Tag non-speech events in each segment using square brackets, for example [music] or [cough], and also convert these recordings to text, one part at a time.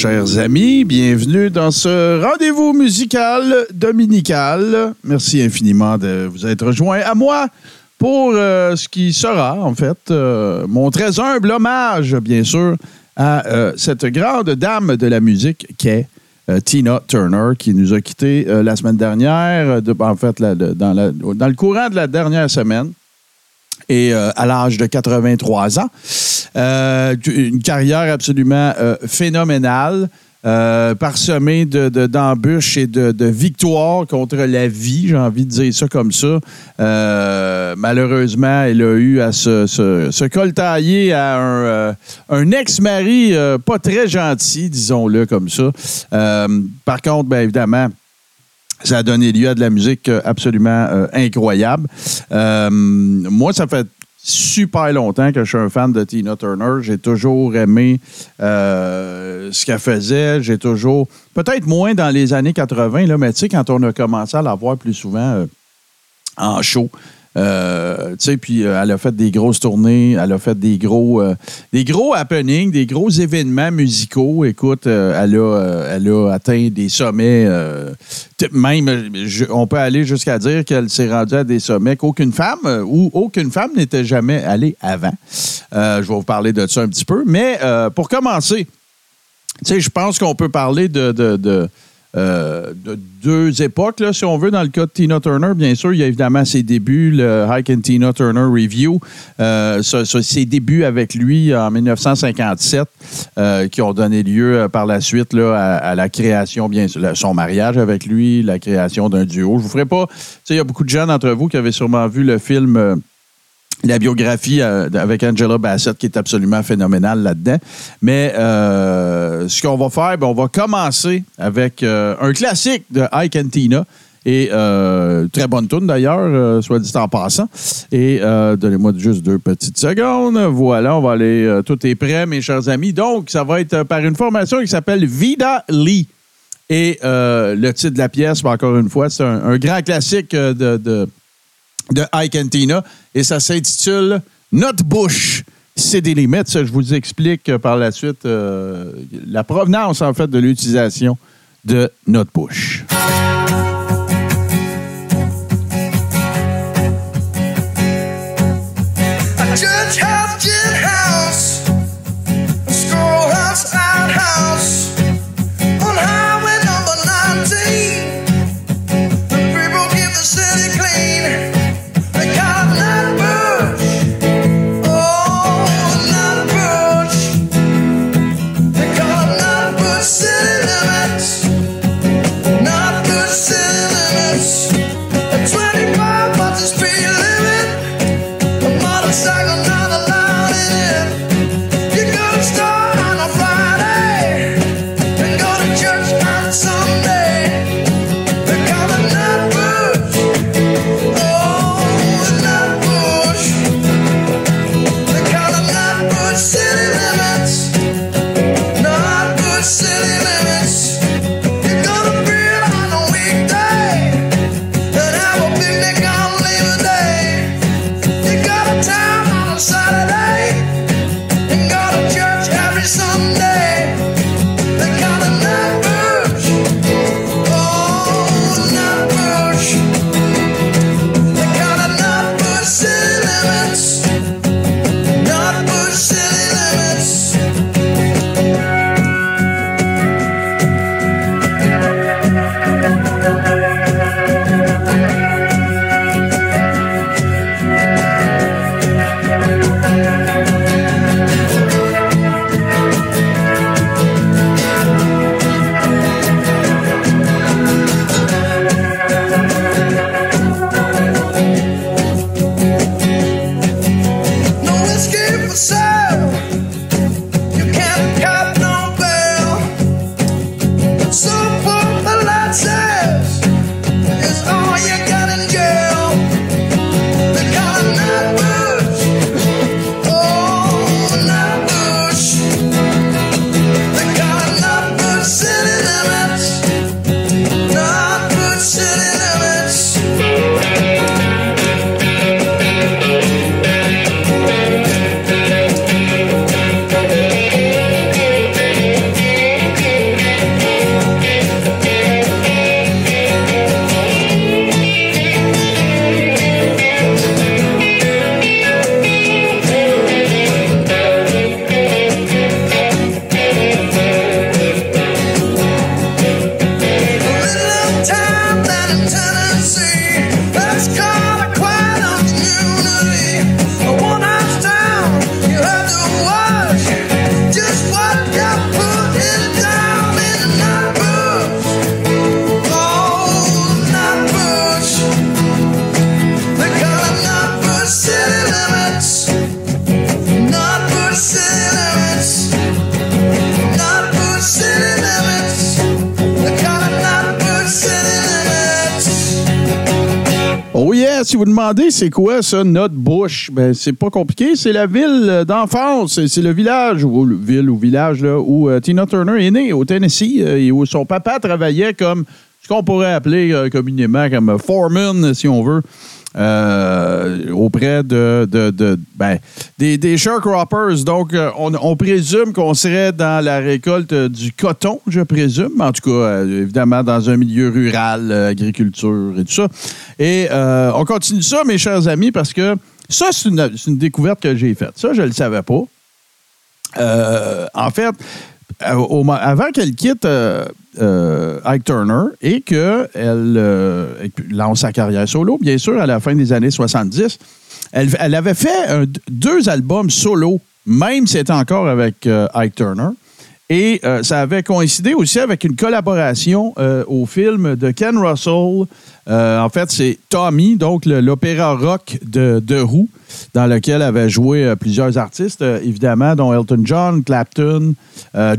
Chers amis. Bienvenue dans ce rendez-vous musical dominical. Merci infiniment de vous être rejoints à moi pour euh, ce qui sera, en fait, euh, mon très humble hommage, bien sûr, à euh, cette grande dame de la musique qu'est Tina Turner, qui nous a quittés la semaine dernière, de- en fait, dans le courant de la dernière semaine et euh, à l'âge de 83 ans. Euh, une carrière absolument euh, phénoménale, euh, de- d'embûches et de, de victoires contre la vie, j'ai envie de dire ça comme ça. Malheureusement, elle a eu à se, se, coltailler à un, un ex-mari pas très gentil, disons-le comme ça. Par contre, bien évidemment, ça a donné lieu à de la musique euh, absolument euh, incroyable. Euh, moi, ça fait super longtemps que je suis un fan de Tina Turner. J'ai toujours aimé ce qu'elle faisait. J'ai toujours, peut-être moins dans les années 80, là, mais tu sais, quand on a commencé à la voir plus souvent en show. Euh, tu sais, puis euh, elle a fait des grosses tournées, elle a fait des gros, euh, des gros happenings, des gros événements musicaux. Écoute, elle, a, elle a atteint des sommets. même, on peut aller jusqu'à dire qu'elle s'est rendue à des sommets qu'aucune femme ou aucune femme n'était jamais allée avant. Je vais vous parler de ça un petit peu. Mais pour commencer, tu sais, je pense qu'on peut parler de, de, euh, de deux époques, là, si on veut, dans le cas de Tina Turner. Bien sûr, il y a évidemment ses débuts, le Hike and Tina Turner Review, euh, ses débuts avec lui en 1957, euh, qui ont donné lieu euh, par la suite là, à, à la création, bien sûr, son mariage avec lui, la création d'un duo. Je vous ferai pas, tu sais, il y a beaucoup de gens d'entre vous qui avaient sûrement vu le film. La biographie euh, avec Angela Bassett qui est absolument phénoménale là-dedans. Mais euh, ce qu'on va faire, ben, on va commencer avec euh, un classique de Ike and Tina. Et très bonne tune d'ailleurs, soit dit en passant. Et donnez-moi juste deux petites secondes. Voilà, on va aller. tout est prêt, mes chers amis. Donc, ça va être par une formation qui s'appelle Vida Lee. Et le titre de la pièce, ben, encore une fois, c'est un, grand classique de, de Ike et ça s'intitule Notre Bush. C'est des limites. Je vous explique euh, par la suite euh, la provenance, en fait, de l'utilisation de notre bush. Demandez c'est quoi ça, notre Bush, ben c'est pas compliqué, c'est la ville d'enfance, c'est- le village ou le ville ou village là où euh, Tina Turner est née au Tennessee euh, et où son papa travaillait comme ce qu'on pourrait appeler euh, communément comme foreman si on veut. Euh, auprès de, de- ben, des, des sharecroppers. Donc, euh, on, présume qu'on serait dans la récolte du coton, je présume. En tout cas, euh, évidemment, dans un milieu rural, euh, agriculture et tout ça. Et on continue ça, mes chers amis, parce que ça, c'est une, découverte que j'ai faite. Ça, je ne le savais pas. En fait, mo- avant qu'elle quitte euh, euh, Ike Turner et qu'elle euh, lance sa carrière solo, bien sûr, à la fin des années 70, elle, avait fait deux albums solo, même si c'était encore avec euh, Ike Turner. Et euh, ça avait coïncidé aussi avec une collaboration euh, au film de Ken Russell. Euh, en fait, c'est Tommy, donc l'opéra rock de, de Who, dans lequel avaient joué plusieurs artistes, évidemment, dont Elton John, Clapton,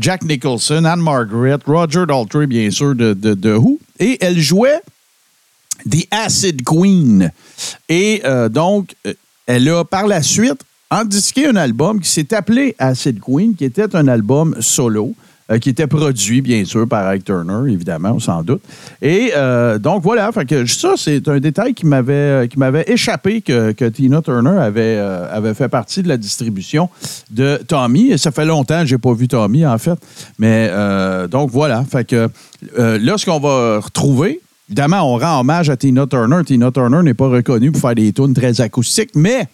Jack Nicholson, Anne Margaret, Roger Daltrey, bien sûr, de, de, de Who. Et elle jouait The Acid Queen. Et donc, elle a par la suite endisqué un album qui s'est appelé Acid Queen, qui était un album solo. euh, qui était produit, bien sûr, par Ike Turner, évidemment, sans doute. Et euh, donc, voilà, fait que ça, c'est un détail qui m'avait qui m'avait échappé que, Tina Turner avait, euh, avait fait partie de la distribution de Tommy. Et ça fait longtemps que je n'ai pas vu Tommy, en fait. Mais euh, donc, voilà. Fait que euh, là, ce qu'on va retrouver, Évidemment, on rend hommage à Tina Turner. Tina Turner n'est pas reconnue pour faire des tunes très acoustiques, mais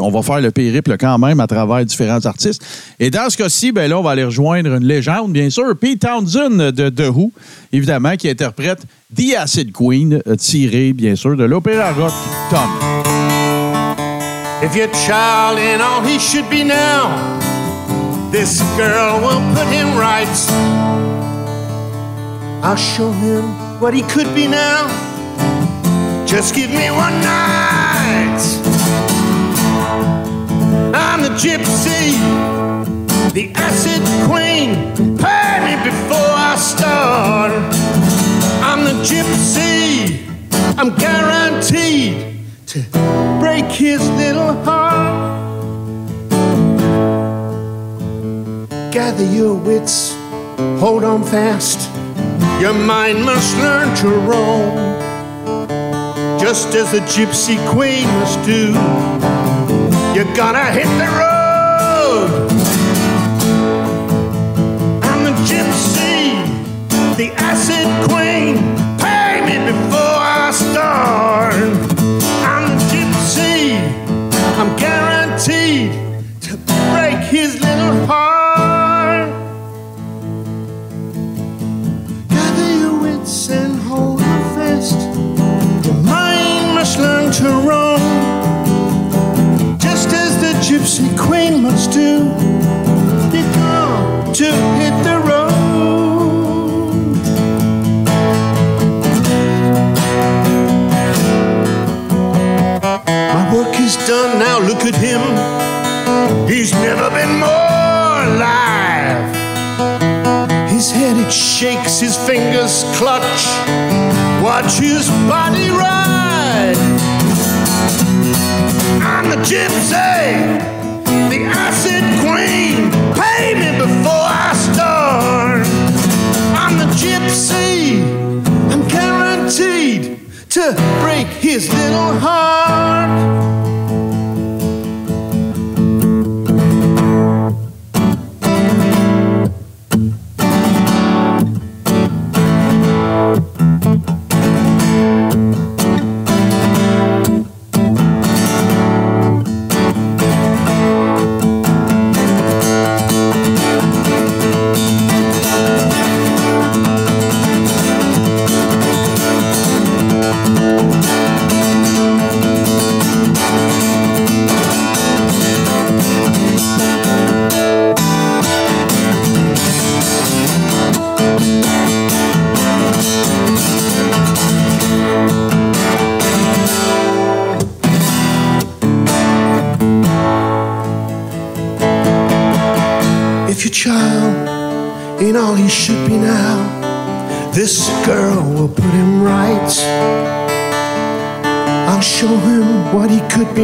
on va faire le périple quand même à travers différents artistes. Et dans ce cas-ci, ben là, on va aller rejoindre une légende, bien sûr, Pete Townsend de The Who, évidemment, qui interprète The Acid Queen, tiré, bien sûr, de l'opéra rock Tom. If your child all he should be now, this girl will put him right. I'll show him what he could be now. Just give me one night. I'm the gypsy, the acid queen. Pay me before I start. I'm the gypsy. I'm guaranteed to break his little heart. Gather your wits, hold on fast. Your mind must learn to roam, just as the gypsy queen must do. You're gonna hit the road. I'm the gypsy, the acid queen. Pay me before I start. I'm the gypsy. I'm guaranteed to break his little heart. Gather your wits and hold on fast. Your mind must learn to the gypsy queen must do. To hit the road. My work is done now, look at him. He's never been more alive. His head it shakes, his fingers clutch. Watch his body ride. Gypsy, the acid queen. Pay me before I start. I'm the gypsy. I'm guaranteed to break his little heart.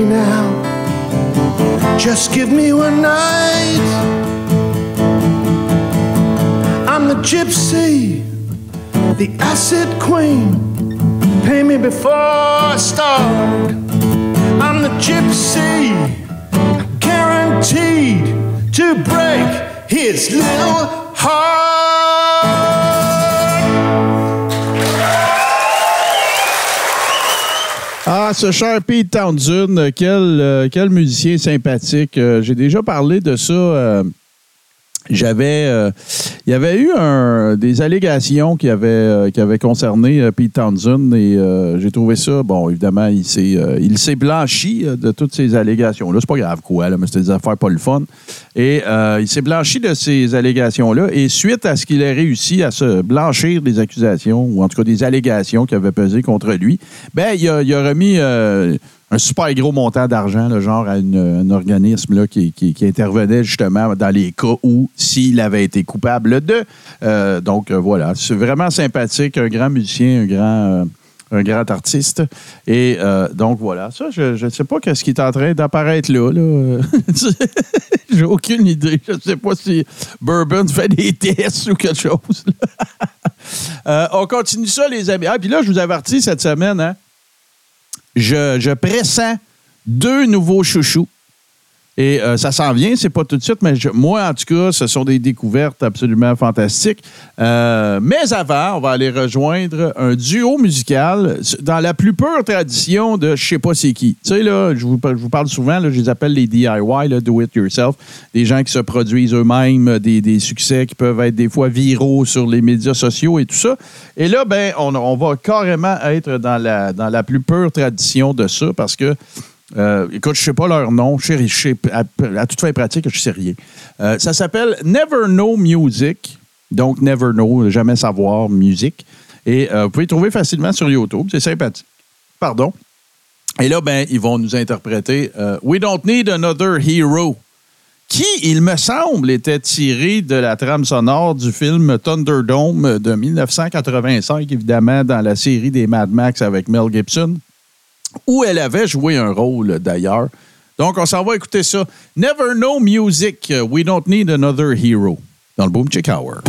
Now. Just give me one night. I'm the gypsy, the acid queen. Pay me before I start. I'm the gypsy, guaranteed to break his little heart. Ah, ce cher Pete Townsend, quel, euh, quel musicien sympathique. Euh, J'ai déjà parlé de ça. J'avais, euh, il y avait eu des allégations qui avaient, euh, qui avaient concerné euh, Pete Townsend et j'ai trouvé ça, bon, évidemment, il s'est, il s'est blanchi de toutes ces allégations-là. C'est pas grave quoi, là, mais c'était des affaires pas le fun. Et il s'est blanchi de ces allégations-là et suite à ce qu'il ait réussi à se blanchir des accusations, ou en tout cas des allégations qui avaient pesé contre lui, ben, il a, il a remis un super gros montant d'argent, là, genre à un organisme là, qui, intervenait justement dans les cas où s'il avait été coupable de. Euh, donc euh, voilà, c'est vraiment sympathique, un grand musicien, un grand, euh, un grand artiste. Et donc voilà, ça, je ne sais pas qu'est-ce qui est en train d'apparaître là. là. [laughs] J'ai aucune idée. Je ne sais pas si Bourbon fait des tests ou quelque chose. [laughs] on continue ça, les amis. Ah, puis là, je vous avertis cette semaine, hein, je, je pressens deux nouveaux chouchous. Et euh, ça s'en vient, c'est pas tout de suite, mais moi, en tout cas, ce sont des découvertes absolument fantastiques. Euh, mais avant, on va aller rejoindre un duo musical dans la plus pure tradition de je sais pas c'est qui. Tu sais, là, je vous, je vous parle souvent, là, je les appelle les DIY, là, do it yourself. Des gens qui se produisent eux-mêmes, des, des succès qui peuvent être des fois viraux sur les médias sociaux et tout ça. Et là, ben, on, on va carrément être dans la, dans la plus pure tradition de ça parce que euh, écoute, je sais pas leur nom. Je je sais- à, toute fin pratique, je sais rien. Euh, ça s'appelle Never Know Music. Donc, Never Know, jamais savoir musique. Et euh, vous pouvez trouver facilement sur YouTube. C'est sympathique. Pardon. Et là, ben, ils vont nous interpréter euh, We Don't Need Another Hero, qui, il me semble, était tiré de la trame sonore du film Thunderdome de 1985, évidemment, dans la série des Mad Max avec Mel Gibson où elle avait joué un rôle d'ailleurs. Donc, on s'en va écouter ça. Never Know Music, We Don't Need Another Hero, dans le Boom Chick Hour.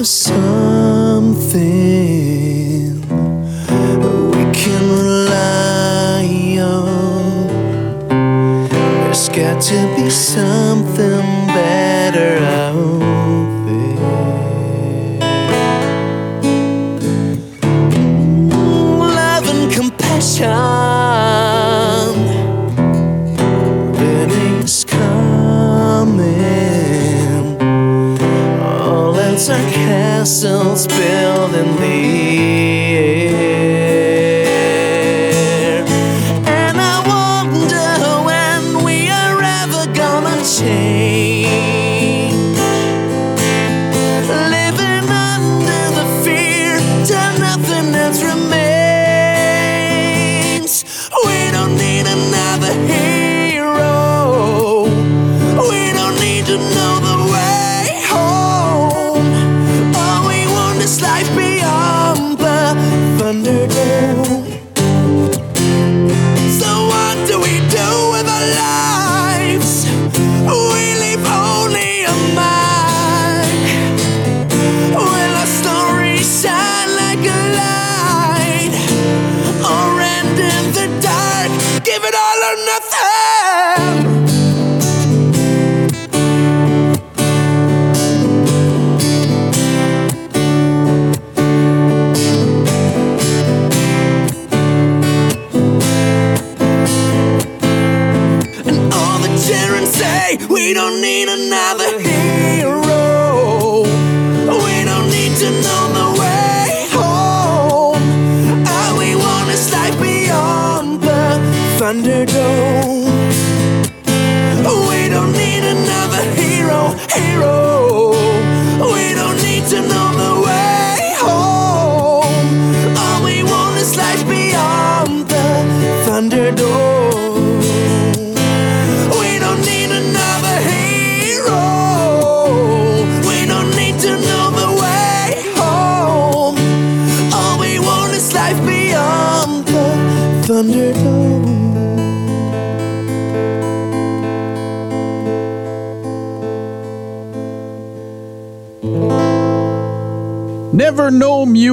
For something we can rely on. There's got to be something castles built in the Thunderdome.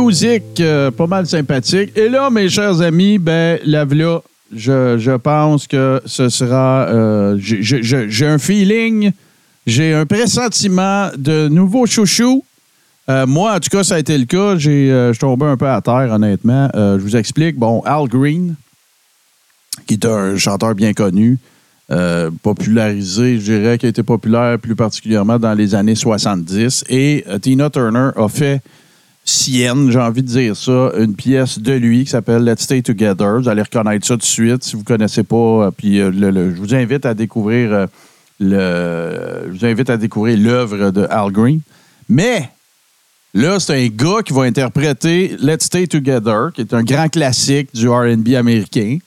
Music, euh, pas mal sympathique. Et là, mes chers amis, ben, la je, je pense que ce sera. euh, j'ai- un feeling, j'ai un pressentiment de nouveaux chouchous. Euh, moi, en tout cas, ça a été le cas. Je suis tombé un peu à terre, honnêtement. Je vous explique. Bon, Al Green, qui est un chanteur bien connu, popularisé, je dirais, qui a été populaire plus particulièrement dans les années 70. Et Tina Turner a fait sienne, j'ai envie de dire ça, une pièce de lui qui s'appelle Let's Stay Together. Vous allez reconnaître ça tout de suite si vous ne connaissez pas. euh, Puis euh, je vous invite à découvrir euh, le, je vous invite à découvrir l'œuvre de Al Green. Mais Là, c'est un gars qui va interpréter Let's Stay Together, qui est un grand classique du RB américain.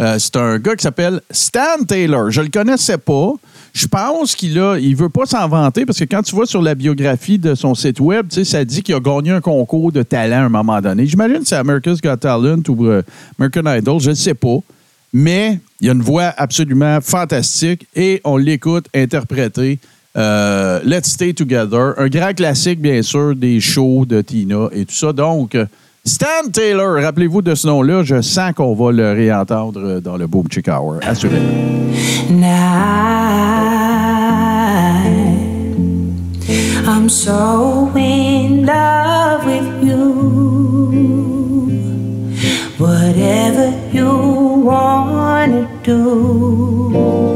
Euh, c'est un gars qui s'appelle Stan Taylor. Je le connaissais pas. Je pense qu'il a, il veut pas s'en vanter parce que quand tu vois sur la biographie de son site web, ça dit qu'il a gagné un concours de talent à un moment donné. J'imagine que c'est America's Got Talent ou euh, American Idol, je ne sais pas. Mais il a une voix absolument fantastique et on l'écoute interpréter euh, Let's Stay Together, un grand classique, bien sûr, des shows de Tina et tout ça. Donc, euh, Stan Taylor, rappelez-vous de ce nom-là, je sens qu'on va le réentendre dans le Boom Chick Hour, assurément. I'm so in love with you. Whatever you wanna do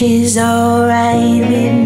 is alright with me.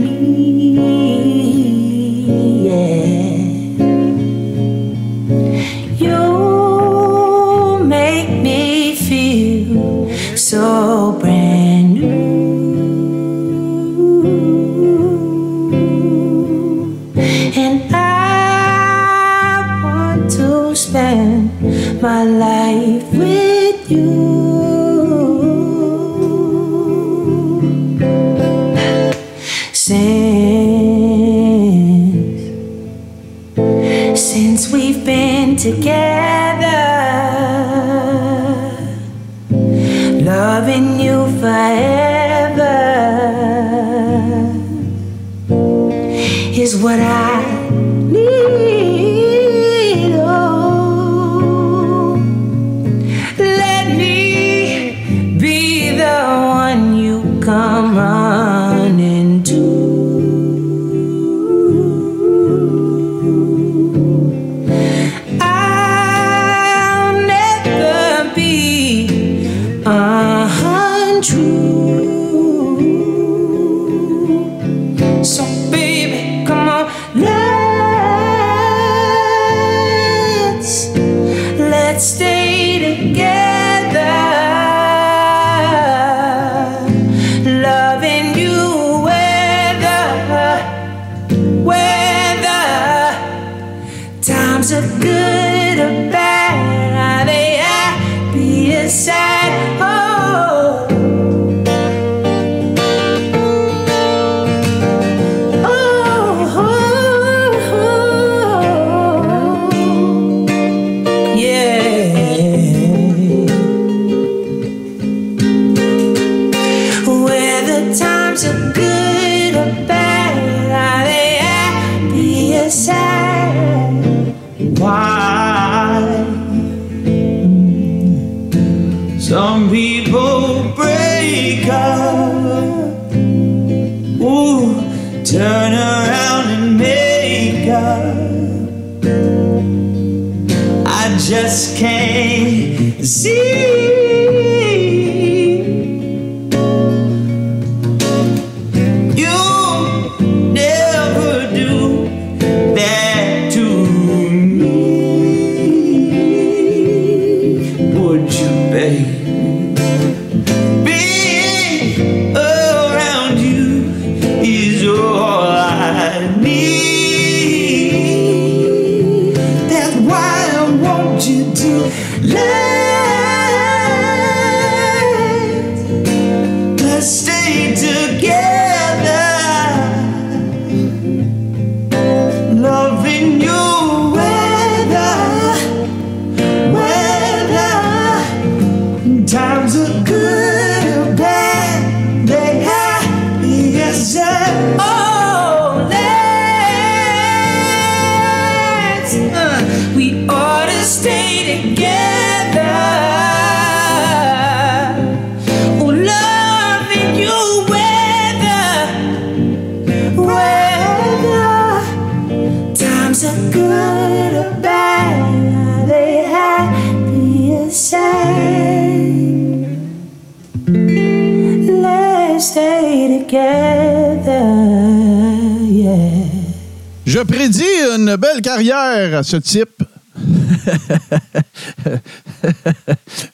Une belle carrière à ce type.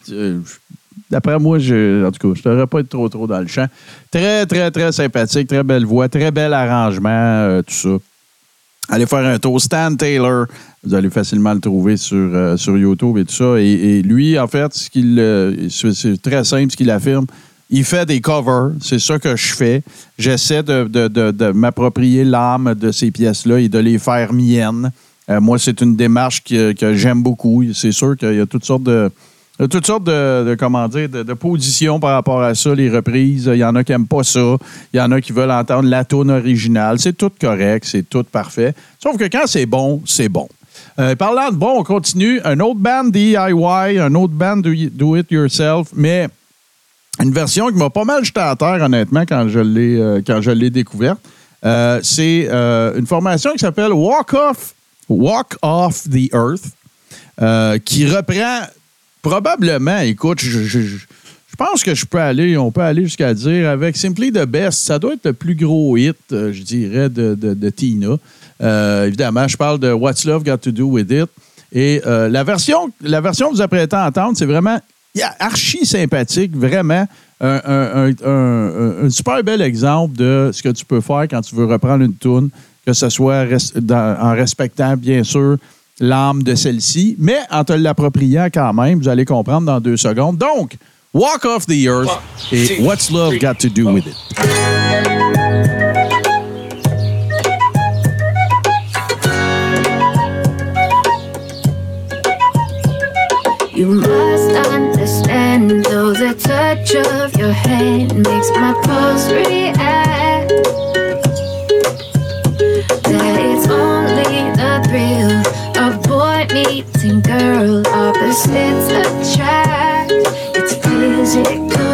Je- [laughs] D'après moi, je, en tout cas, je ne devrais pas être trop trop dans le champ. Très, très, très sympathique, très belle voix, très bel arrangement, euh, tout ça. Allez faire un tour. Stan Taylor, vous allez facilement le trouver sur, euh, sur YouTube et tout ça. Et, et lui, en fait, ce qu'il, euh, c'est très simple ce qu'il affirme. Il fait des covers, c'est ça que je fais. J'essaie de, de- m'approprier l'âme de ces pièces-là et de les faire miennes. Euh, moi, c'est une démarche que, j'aime beaucoup. C'est sûr qu'il y a toutes sortes de, toutes sortes de, comment dire, de, positions par rapport à ça, les reprises. Il y en a qui n'aiment pas ça. Il y en a qui veulent entendre la tune originale. C'est tout correct, c'est tout parfait. Sauf que quand c'est bon, c'est bon. Euh, parlant de bon, on continue. Un autre band DIY, un autre band do, do it yourself, mais une version qui m'a pas mal jeté à terre, honnêtement, quand je l'ai, euh, quand je l'ai découverte. Euh, c'est euh, une formation qui s'appelle Walk Off, Walk Off the Earth, qui reprend probablement, écoute, je, pense que je peux aller, on peut aller jusqu'à dire, avec Simply the Best, ça doit être le plus gros hit, je dirais, de, Tina. Évidemment, je parle de What's Love Got to Do with It. Et la, version, la version que vous apprêtez à entendre, c'est vraiment archi sympathique, vraiment un, un- un- un- un super bel exemple de ce que tu peux faire quand tu veux reprendre une tune, que ce soit res- dans- en respectant, bien sûr, l'âme de celle-ci, mais en te l'appropriant quand même, vous allez comprendre dans deux secondes. Donc, Walk Off the Earth et What's Love Got to Do with It. You the touch of your hand makes my pulse react. That it's only the thrill of boy meeting girl, opposites attract. It's physical,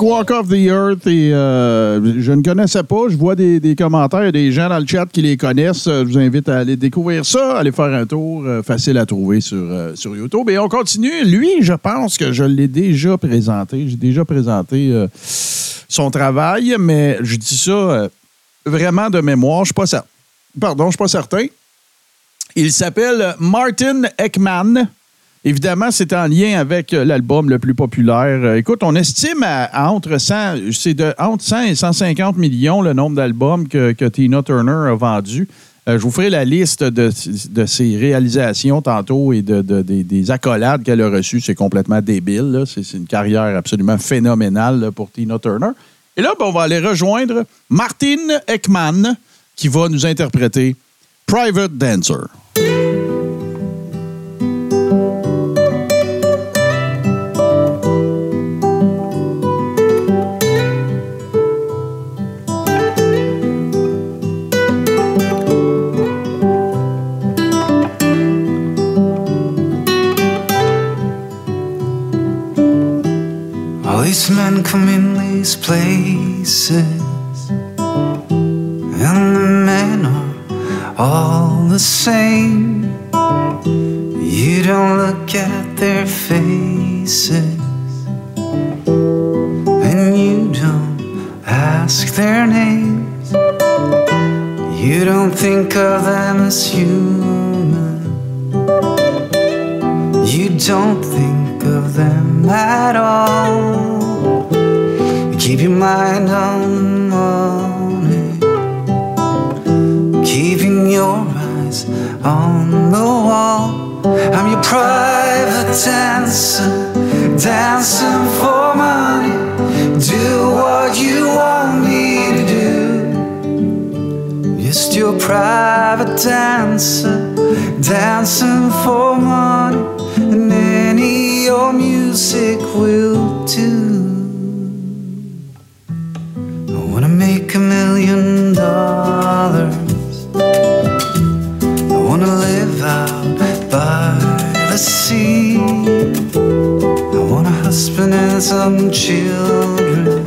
Walk of the Earth. Et, euh, je ne connaissais pas. Je vois des, des commentaires. Des gens dans le chat qui les connaissent. Je vous invite à aller découvrir ça, aller faire un tour. euh, facile à trouver sur, euh, sur YouTube. Et on continue. Lui, je pense que je l'ai déjà présenté. J'ai déjà présenté son travail, mais je dis ça vraiment de mémoire. Je suis pas certain. Pardon, je suis pas certain. Il s'appelle Martin Ekman. Évidemment, c'est en lien avec euh, l'album le plus populaire. Euh, Écoute, on estime à, entre 100, c'est de entre 100 et 150 millions le nombre d'albums que, Tina Turner a vendus. Euh, je vous ferai la liste de, ses réalisations tantôt et de, de- des, des accolades qu'elle a reçues. C'est complètement débile. C'est une carrière absolument phénoménale pour Tina Turner. Et là, ben, on va aller rejoindre Martin Ekman qui va nous interpréter Private Dancer. These places, and the men are all the same. You don't look at their faces, and you don't ask their names. You don't think of them as human. You don't think of them at all. Keep your mind on the money, keeping your eyes on the wall. I'm your private dancer, dancing for money. Do what you want me to do. Just your private dancer, dancing for money, and any your music will do. Million dollars. I wanna live out by the sea. I want a husband and some children.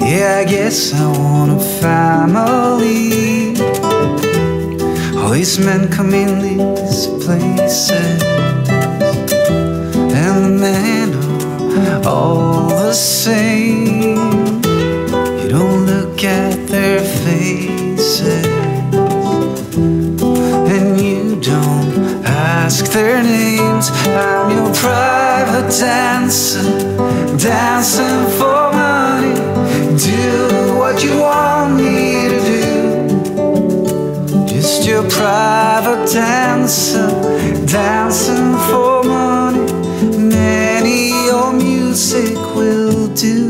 Yeah, I guess I want a family. All these men come in these places, and the men are all the same. Look at their faces, and you don't ask their names. I'm your private dancer, dancing for money. Do what you want me to do. Just your private dancer, dancing for money. And any your music will do.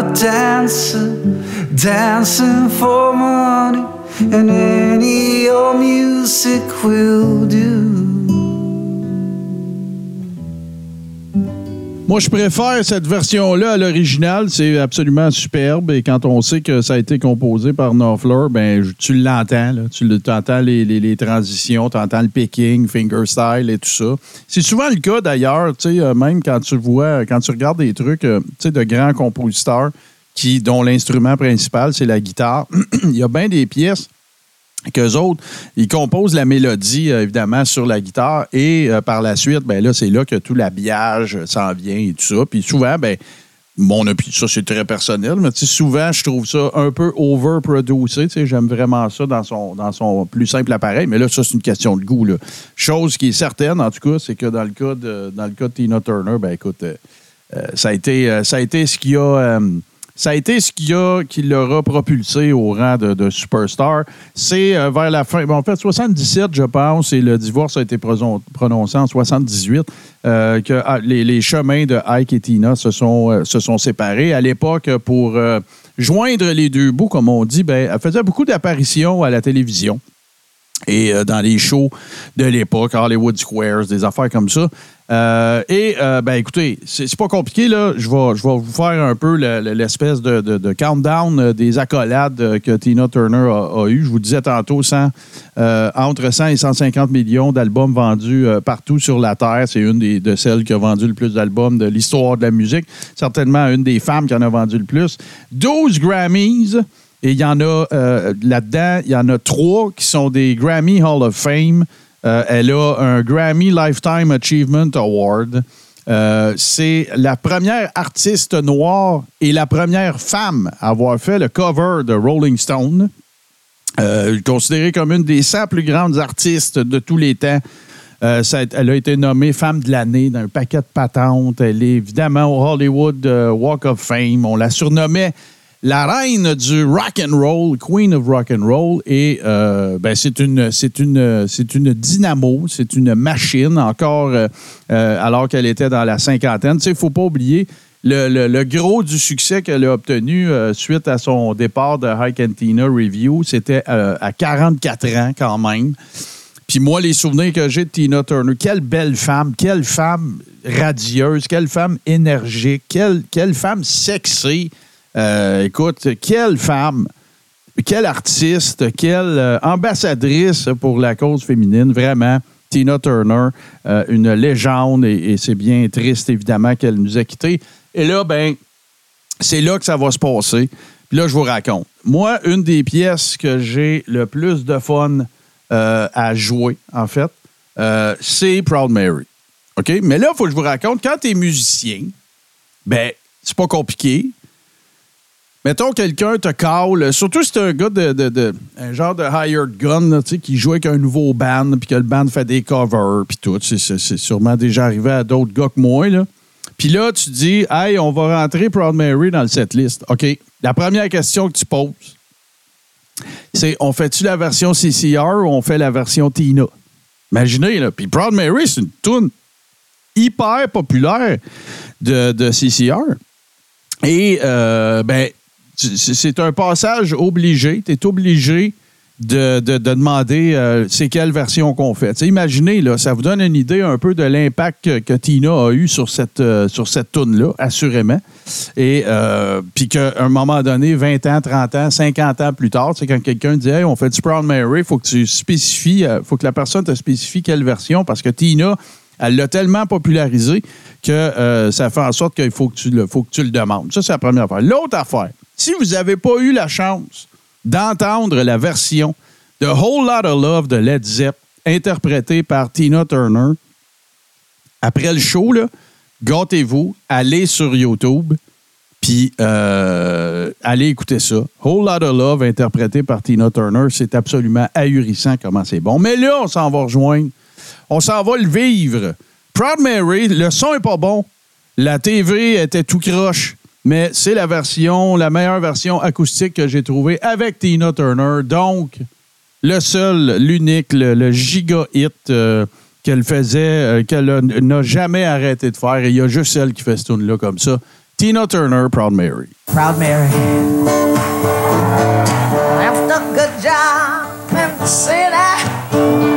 Private dancer, dancing for money, and any old music will Moi, je préfère cette version-là à l'original. C'est absolument superbe. Et quand on sait que ça a été composé par Knopfler, ben, tu l'entends. Tu entends les, transitions, tu entends le picking, fingerstyle et tout ça. C'est souvent le cas d'ailleurs, euh, même quand tu vois, quand tu regardes des trucs euh, de grands compositeurs qui, dont l'instrument principal, c'est la guitare. [clears throat] Il y a bien des pièces qu'eux autres, ils composent la mélodie, euh, évidemment, sur la guitare et euh, par la suite, ben là, c'est là que tout l'habillage s'en vient et tout ça. Puis souvent, ben, mon opinion, ça c'est très personnel, mais souvent, je trouve ça un peu overproducé. J'aime vraiment ça dans son, dans son plus simple appareil, mais là, ça, c'est une question de goût. Là. Chose qui est certaine, en tout cas, c'est que dans le cas de, dans le cas de Tina Turner, ben écoute, euh, ça, a été, ça a été ce qui a. ça a été ce qui, a, qui l'aura propulsé au rang de, superstar. C'est euh, vers la fin, bon, en fait, 77, je pense, et le divorce a été prononcé en 78, euh, que ah, les, chemins de Ike et Tina se sont, euh, se sont séparés. À l'époque, pour joindre les deux bouts, comme on dit, ben, elle faisait beaucoup d'apparitions à la télévision et euh, dans les shows de l'époque, Hollywood Squares, des affaires comme ça. Euh, et, euh, ben écoutez, c'est pas compliqué, là. Je vais, je vais vous faire un peu le- le- l'espèce de, countdown euh, des accolades que Tina Turner a, a eu. Je vous disais tantôt, 100, euh, entre 100 et 150 millions d'albums vendus partout sur la Terre. C'est une des, de celles qui a vendu le plus d'albums de l'histoire de la musique. Certainement une des femmes qui en a vendu le plus. 12 Grammys. Et il y en a euh, là-dedans, il y en a trois qui sont des Grammy Hall of Fame. Euh, elle a un Grammy Lifetime Achievement Award. Euh, c'est la première artiste noire et la première femme à avoir fait le cover de Rolling Stone. Considérée comme une des 100 plus grandes artistes de tous les temps. Elle a été nommée femme de l'année d'un paquet de patentes. Elle est évidemment au Hollywood Walk of Fame. On la surnommait la reine du rock and roll, Queen of rock and roll. Et euh, ben, c'est une, c'est une, dynamo, c'est une machine encore euh, euh, alors qu'elle était dans la cinquantaine. Tu sais, faut pas oublier le, gros du succès qu'elle a obtenu suite à son départ de High Cantina Review, c'était à 44 ans quand même. Puis moi, les souvenirs que j'ai de Tina Turner, quelle belle femme, quelle femme radieuse, quelle femme énergique, quelle, quelle femme sexy. Euh, écoute, quelle femme, quelle artiste, quelle euh, ambassadrice pour la cause féminine, vraiment. Tina Turner, euh, une légende, et, c'est bien triste, évidemment, qu'elle nous a quittés. Et là, ben, c'est là que ça va se passer. Puis là, je vous raconte. Moi, une des pièces que j'ai le plus de fun à jouer, en fait, c'est Proud Mary. OK? Mais là, il faut que je vous raconte, quand tu es musicien, ben, c'est pas compliqué. Mettons, quelqu'un te call, surtout si c'est un gars de, de- de- un genre de hired gun, là, qui joue avec un nouveau band, puis que le band fait des covers, puis tout. C'est- sûrement déjà arrivé à d'autres gars que moi, là. Puis là, tu dis, hey, on va rentrer Proud Mary dans le setlist. OK. La première question que tu poses, c'est on fait-tu la version CCR ou on fait la version Tina? Imaginez, là. Puis Proud Mary, c'est une tune hyper populaire de, de CCR. Et, euh, ben, c'est un passage obligé. Tu es obligé de, de- de demander euh, c'est quelle version qu'on fait. Imaginez, là, ça vous donne une idée un peu de l'impact que, Tina a eu sur cette, euh, cette toune-là, assurément. Et euh, puis qu'à un moment donné, 20 ans, 30 ans, 50 ans plus tard, c'est quand quelqu'un dit Hey, on fait du Proud Mary, il faut que tu spécifies, il faut que la personne te spécifie quelle version, parce que Tina, elle l'a tellement popularisé que euh, ça fait en sorte qu'il faut que tu le, faut que tu le demandes. Ça, c'est la première affaire. L'autre affaire, si vous n'avez pas eu la chance d'entendre la version de Whole Lot of Love de Led Zepp, interprétée par Tina Turner, après le show, gâtez-vous, allez sur YouTube, puis euh, allez écouter ça. Whole Lot of Love, interprété par Tina Turner, c'est absolument ahurissant comment c'est bon. Mais là, on s'en va rejoindre. On s'en va le vivre. Proud Mary, le son est pas bon. La TV était tout croche. Mais c'est la version, la meilleure version acoustique que j'ai trouvée avec Tina Turner. Donc, le seul, l'unique, le, le giga hit euh, qu'elle faisait, euh, qu'elle n'a jamais arrêté de faire. Et il y a juste elle qui fait ce tune-là comme ça. Tina Turner, Proud Mary. Proud Mary. Good job in the city,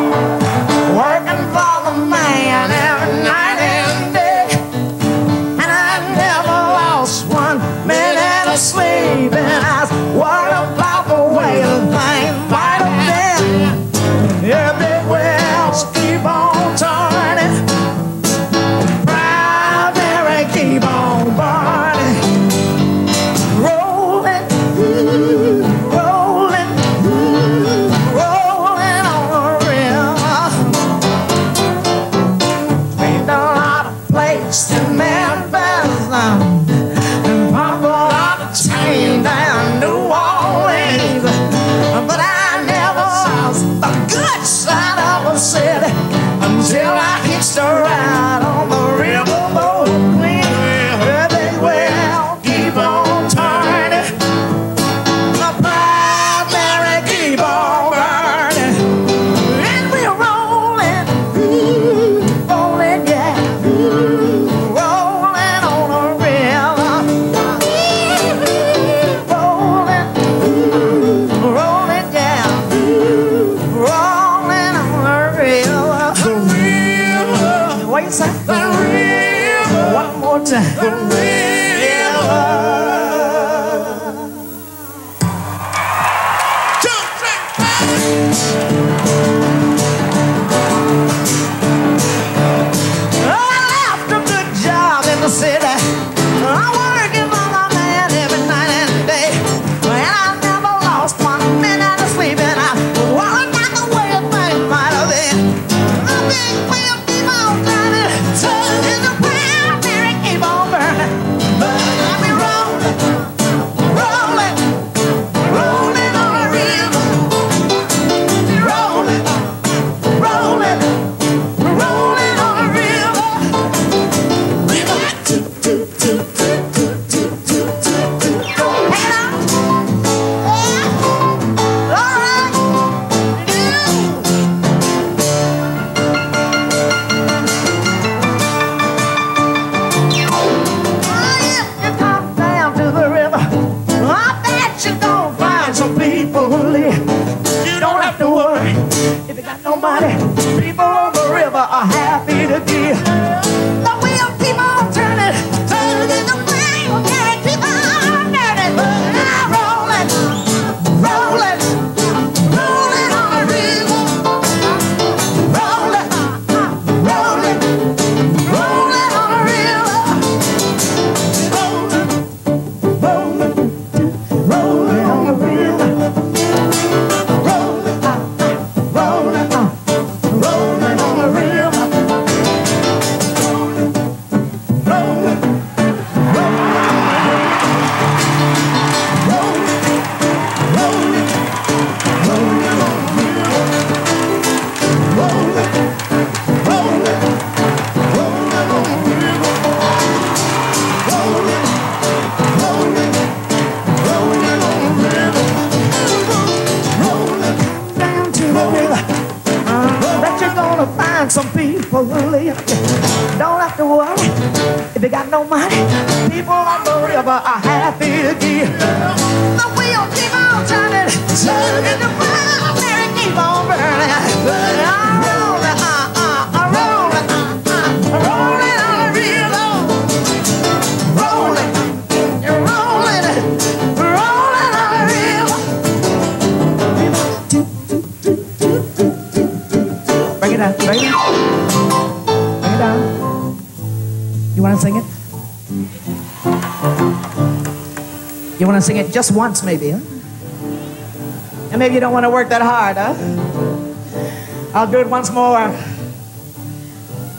no money. People on the river are happy to give. The wheel keep on turning, turning You want to sing it just once, maybe, huh? And maybe you don't want to work that hard, huh? I'll do it once more.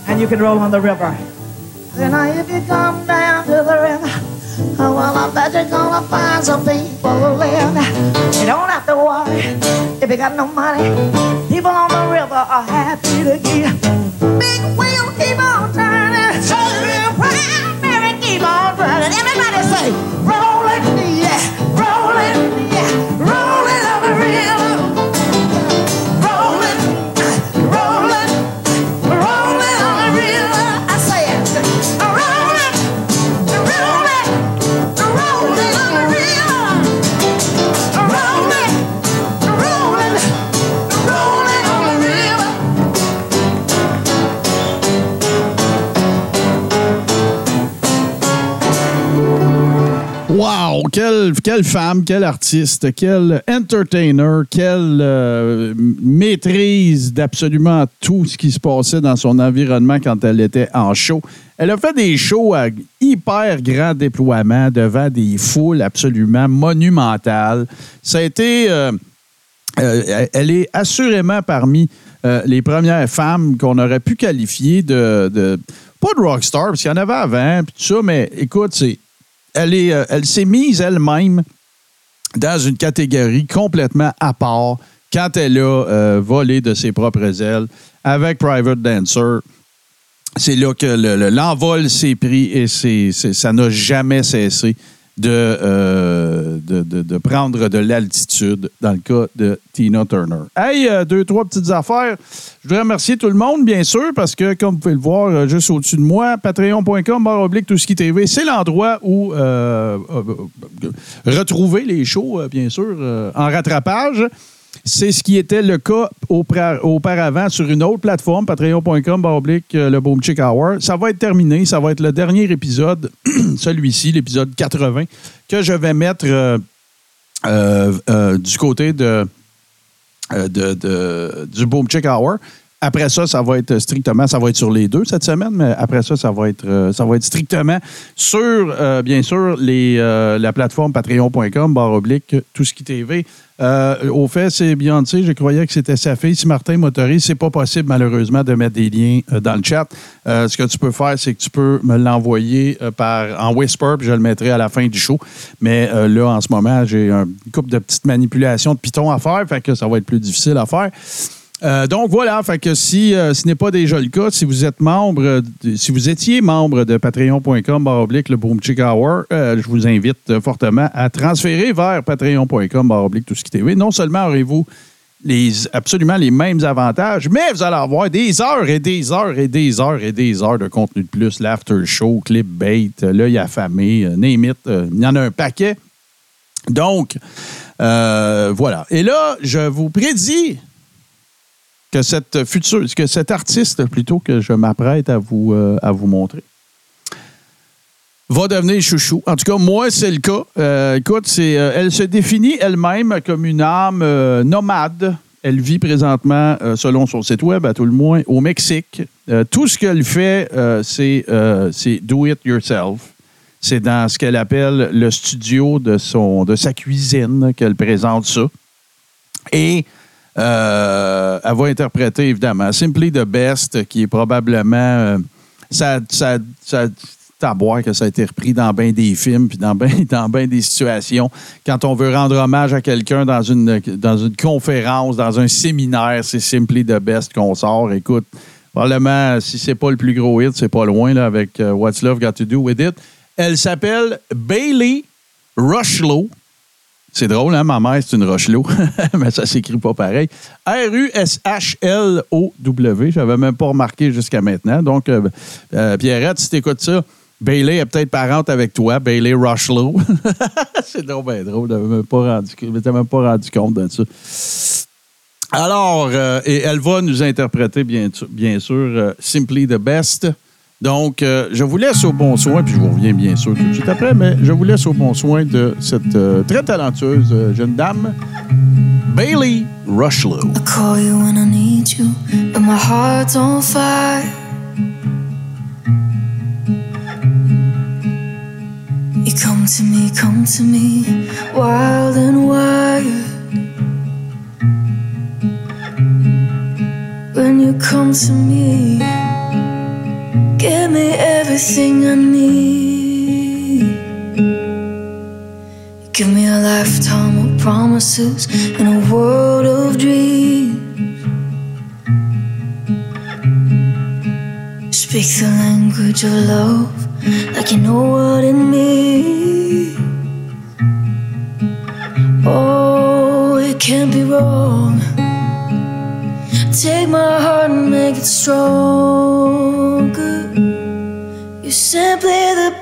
And you can roll on the river. Then I, if you come down to the river, oh, well, I bet you're gonna find some people who live. You don't have to worry if you got no money. People on the river are happy to give. Big wheel keep on turning, turning round, Mary keep on running. Everybody say, rolling, yeah, Quelle, femme, quel artiste, quel entertainer, quelle euh, maîtrise d'absolument tout ce qui se passait dans son environnement quand elle était en show. Elle a fait des shows à hyper grand déploiement devant des foules absolument monumentales. Ça a été. euh, euh, elle est assurément parmi les premières femmes qu'on aurait pu qualifier de, de- pas de rockstar, parce qu'il y en avait avant, puis tout ça, mais écoute, c'est, euh, elle s'est mise elle-même dans une catégorie complètement à part quand elle a euh, volé de ses propres ailes avec Private Dancer. C'est là que le- le- l'envol s'est pris et ça n'a jamais cessé de, euh, de, de- de prendre de l'altitude dans le cas de Tina Turner. Hey, euh, deux, trois petites affaires. Je voudrais remercier tout le monde, bien sûr, parce que, comme vous pouvez le voir euh, juste au-dessus de moi, patreon.com, oblique, tout qui TV, c'est l'endroit où retrouver les shows, bien sûr, en rattrapage. C'est ce qui était le cas auparavant sur une autre plateforme, patreon.com, oblique, euh, le Boom Chick Hour. Ça va être terminé. Ça va être le dernier épisode, [clears throat] celui-ci, l'épisode 80, que je vais mettre euh, euh, du côté de, du Boom Chick Hour. Après ça, ça va être strictement, ça va être sur les deux cette semaine, mais après ça, ça va être, ça va être strictement sur, bien sûr, les, la plateforme patreon.com, barre oblique, tout ce qui TV. Euh, au fait, c'est Beyoncé, je croyais que c'était sa fille. Si Martin m'autorise, c'est pas possible, malheureusement, de mettre des liens euh, dans le chat. Euh, ce que tu peux faire, c'est que tu peux me l'envoyer par en whisper, puis je le mettrai à la fin du show. Mais là, en ce moment, j'ai un- une couple de petites manipulations de Python à faire, fait que ça va être plus difficile à faire. Euh, donc voilà, fait que si euh, ce n'est pas déjà le cas, si vous êtes membre, euh, si vous étiez membre de patreon.com oblique le Boom Chick Hour, je vous invite fortement à transférer vers patreon.com oblique tout ce qui TV. Non seulement aurez-vous les, absolument les mêmes avantages, mais vous allez avoir des heures et des heures et des heures et des heures de contenu de plus, l'after show, clip bait, l'œil affamé, name it, il y en a un paquet. Donc, voilà. Et là, je vous prédis que cette future, que cet artiste plutôt que je m'apprête à vous, euh, à vous montrer va devenir chouchou. En tout cas, moi, c'est le cas. Euh, écoute, c'est, euh, elle se définit elle-même comme une âme nomade. Elle vit présentement, selon son site web, à tout le moins, au Mexique. Tout ce qu'elle fait, c'est, c'est do it yourself. C'est dans ce qu'elle appelle le studio de, son, de sa cuisine qu'elle présente ça. Et euh, elle va interpréter, évidemment, Simply the Best, qui est probablement. euh, ça, ça, ça, boire que ça a été repris dans bien des films puis dans bien [laughs] dans ben des situations. Quand on veut rendre hommage à quelqu'un dans une, dans une conférence, dans un séminaire, c'est Simply the Best qu'on sort. Écoute, probablement, si c'est pas le plus gros hit, c'est pas loin là, avec euh, What's Love Got to Do with It. Elle s'appelle Bailey Rushlow. C'est drôle, hein? Ma mère, c'est une Rochelot, [laughs] mais ça s'écrit pas pareil. R-U-S-H-L-O-W. J'avais même pas remarqué jusqu'à maintenant. Donc, euh, euh, Pierrette, si t'écoutes ça, Bailey est peut-être parente avec toi, Bailey Rushlow. [laughs] c'est drôle, ben drôle. Je ne m'étais même pas rendu compte de ça. Alors, euh, et elle va nous interpréter, bien, sûr- bien sûr, Simply the Best. Donc, euh, je vous laisse au bon soin, puis je vous reviens bien sûr tout de suite après, mais je vous laisse au bon soin de cette euh, très talentueuse euh, jeune dame, Bailey Rushlow. I call you when I need you, but my heart's on fire. You come to me, come to me, wild and wired. When you come to me, give me everything I need. Give me a lifetime of promises and a world of dreams. Speak the language of love like you know what it means. Oh, it can't be wrong. Take my heart and make it stronger. Simply the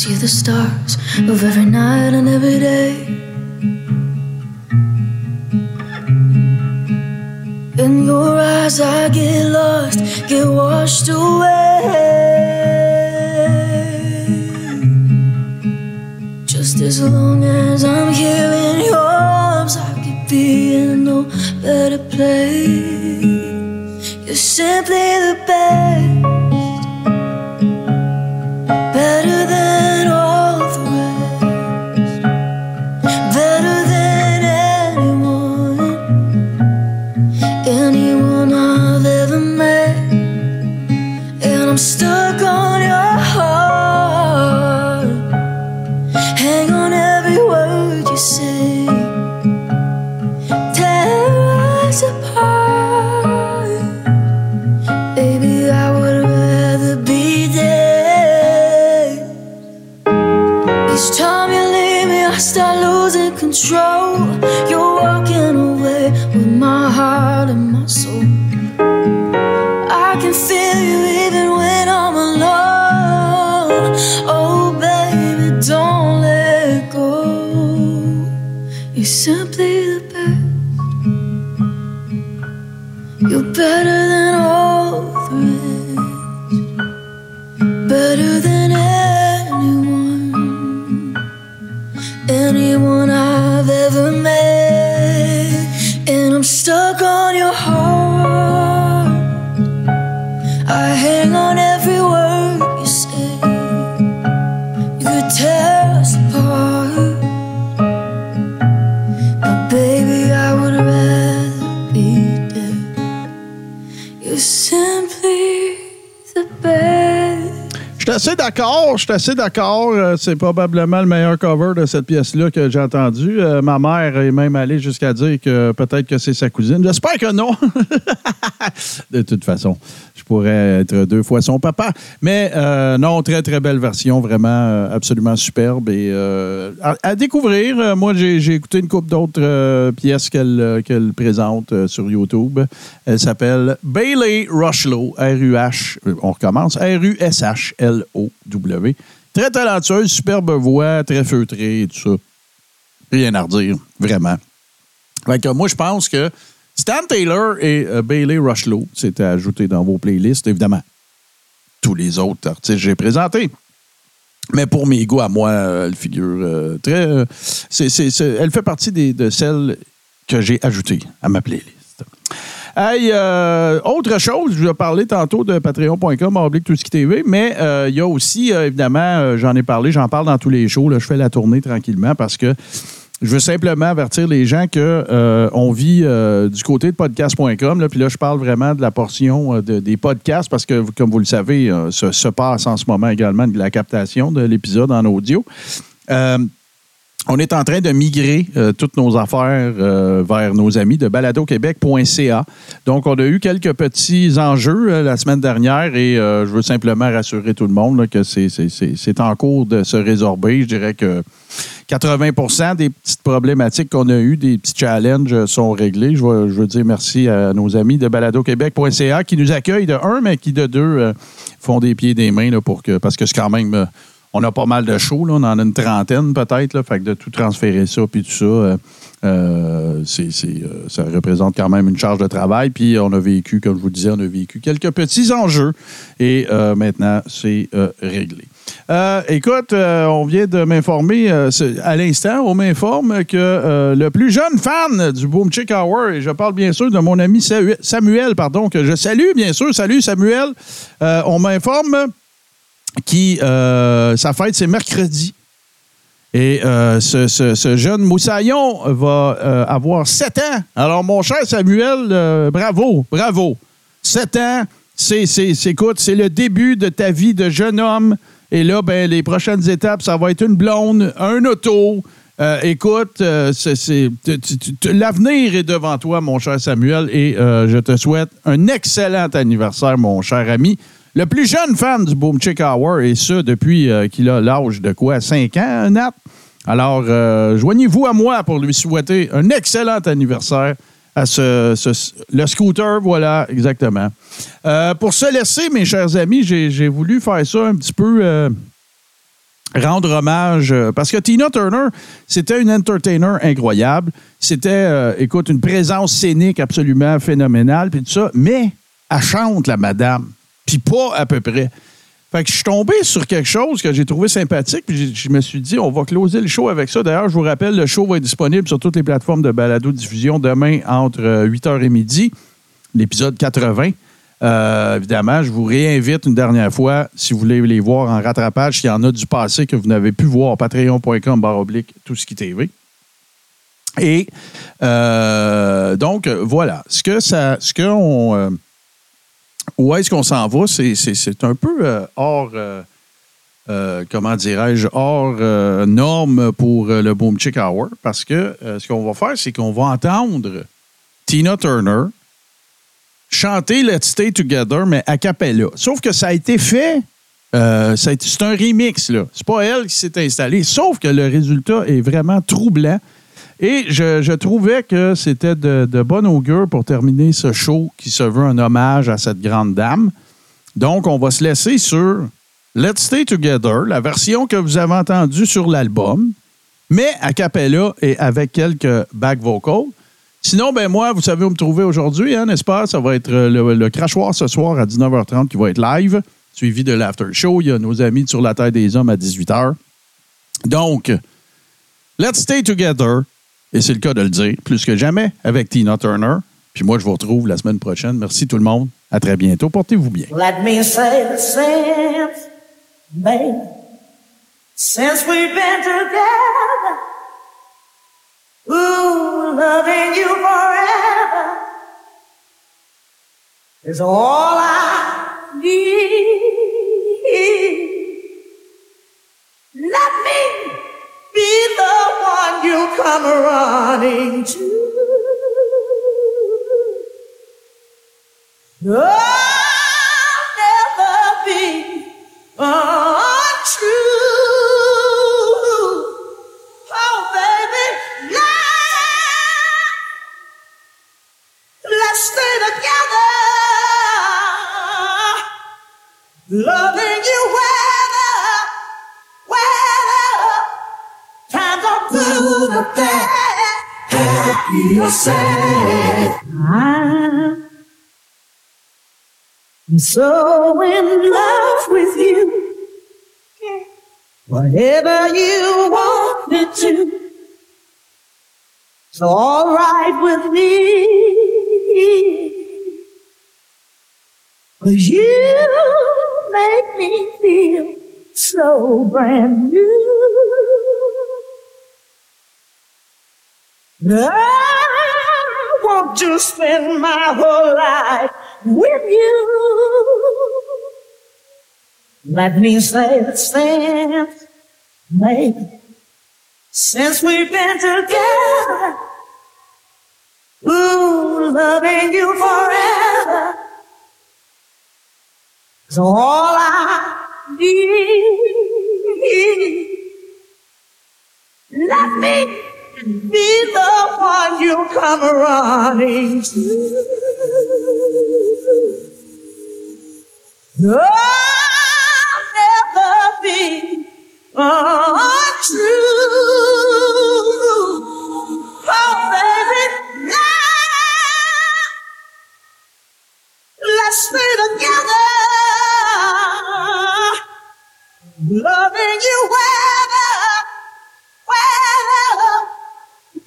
see the stars of every night and every day. In your eyes, I get lost, get washed away. Just as long as I'm here in your arms, I could be in no better place. You're simply the best. D'accord, je suis assez d'accord. Euh, C'est probablement le meilleur cover de cette pièce-là que j'ai entendu. Euh, ma mère est même allée jusqu'à dire que peut-être que c'est sa cousine. J'espère que non. [laughs] de toute façon, je pourrais être deux fois son papa. Mais euh, non, très, très belle version, vraiment absolument superbe. Et à, découvrir, moi, j'ai écouté une couple d'autres pièces qu'elle présente sur YouTube. Elle s'appelle Bailey Rushlow, R-U-H, on recommence, R-U-S-H-L-O-W. Très talentueuse, superbe voix, très feutrée et tout ça. Rien à redire, vraiment. Fait que moi, je pense que Stan Taylor et euh, Bailey Rushlow, c'était ajouté dans vos playlists, évidemment. Tous les autres artistes que j'ai présentés. Mais pour mes goûts à moi, euh, elle figure euh, très. elle fait partie des- de celles que j'ai ajoutées à ma playlist. Hey, euh, autre chose, je vais parler tantôt de patreon.com, oblique tout TV, mais euh, il y a aussi, euh, évidemment, j'en ai parlé, j'en parle dans tous les shows. Là, je fais la tournée tranquillement parce que je veux simplement avertir les gens que on vit du côté de podcast.com. Puis là, je parle vraiment de la portion de- des podcasts parce que, comme vous le savez, se, se passe en ce moment également de la captation de l'épisode en audio. On est en train de migrer euh, toutes nos affaires euh, vers nos amis de baladoquebec.ca. Donc, on a eu quelques petits enjeux euh, la semaine dernière et je veux simplement rassurer tout le monde que c'est- en cours de se résorber. Je dirais que 80% des petites problématiques qu'on a eues, des petits challenges sont réglés. Je veux, dire merci à nos amis de baladoquebec.ca qui nous accueillent de un, mais qui de deux font des pieds et des mains pour que, parce que c'est quand même. On a pas mal de shows, on en a une trentaine peut-être. Fait de tout transférer ça puis tout ça, euh, euh, c'est- euh, ça représente quand même une charge de travail. Puis on a vécu, comme je vous disais, on a vécu quelques petits enjeux et maintenant c'est réglé. Écoute, on vient de m'informer à l'instant, on m'informe que le plus jeune fan du Boom Chick Hour, et je parle bien sûr de mon ami Sa- Samuel, pardon, que je salue bien sûr. Salut Samuel. On m'informe qui, euh, sa fête, c'est mercredi. Et euh, ce, jeune moussaillon va euh, avoir 7 ans. Alors, mon cher Samuel, bravo, bravo. 7 ans, c'est, c'est, c'est- écoute, c'est le début de ta vie de jeune homme. Et là, ben, les prochaines étapes, ça va être une blonde, un auto. Écoute, c'est, c'est- l'avenir est devant toi, mon cher Samuel, et je te souhaite un excellent anniversaire, mon cher ami. Le plus jeune fan du Boom Chick Hour, et ce, depuis euh, qu'il a l'âge de quoi? 5 ans, Nat? Alors, euh, joignez-vous à moi pour lui souhaiter un excellent anniversaire à ce, le scooter, voilà, exactement. Euh, pour se laisser, mes chers amis, j'ai voulu faire ça un petit peu... rendre hommage, parce que Tina Turner, c'était une entertainer incroyable. C'était, écoute, une présence scénique absolument phénoménale, puis tout ça, mais elle chante, la madame, pas à peu près. Fait que je suis tombé sur quelque chose que j'ai trouvé sympathique, puis je me suis dit, on va closer le show avec ça. D'ailleurs, je vous rappelle, le show va être disponible sur toutes les plateformes de balado-diffusion demain entre euh, 8h et midi, l'épisode 80. Euh, évidemment, je vous réinvite une dernière fois, si vous voulez les voir en rattrapage, s'il y en a du passé que vous n'avez pu voir, patreon.com, oblique, tout ce qui TV. Et euh, donc, euh, voilà. Ce que ça. Ce qu'on. euh, où est-ce qu'on s'en va? C'est, un peu euh, hors. euh, euh, comment dirais-je, hors norme pour le Boom Chick Hour, parce que ce qu'on va faire, c'est qu'on va entendre Tina Turner chanter Let's Stay Together, mais a cappella. Sauf que ça a été fait, c'est un remix, là. C'est pas elle qui s'est installée, sauf que le résultat est vraiment troublant. Et je, trouvais que c'était de, de bonne augure pour terminer ce show qui se veut un hommage à cette grande dame. Donc, on va se laisser sur Let's Stay Together, la version que vous avez entendue sur l'album, mais a cappella et avec quelques back vocals. Sinon, ben moi, vous savez où me trouver aujourd'hui, hein, n'est-ce pas? Ça va être le, crachoir ce soir à 19h30 qui va être live, suivi de l'after show. Il y a nos amis Sur la Terre des Hommes à 18h. Donc, let's stay together. Et c'est le cas de le dire, plus que jamais, avec Tina Turner. Puis moi, je vous retrouve la semaine prochaine. Merci tout le monde. À très bientôt. Portez-vous bien. Let me say the baby, since we've been together. Ooh, loving you forever is all I need. Let me be the one you come running to. I'll never be untrue. Oh, baby, let's stay together. Loving you weather, or bad. Happy or sad. I'm so in love with you. Whatever you want me to, it's all right with me. Cause You make me feel so brand new. I want to spend my whole life with you. Let me say the since, maybe, since we've been together. Ooh, loving you forever is all I need. Let me be the one you come running to. I'll never be untrue. Oh, baby, now let's stay together. Loving you weather,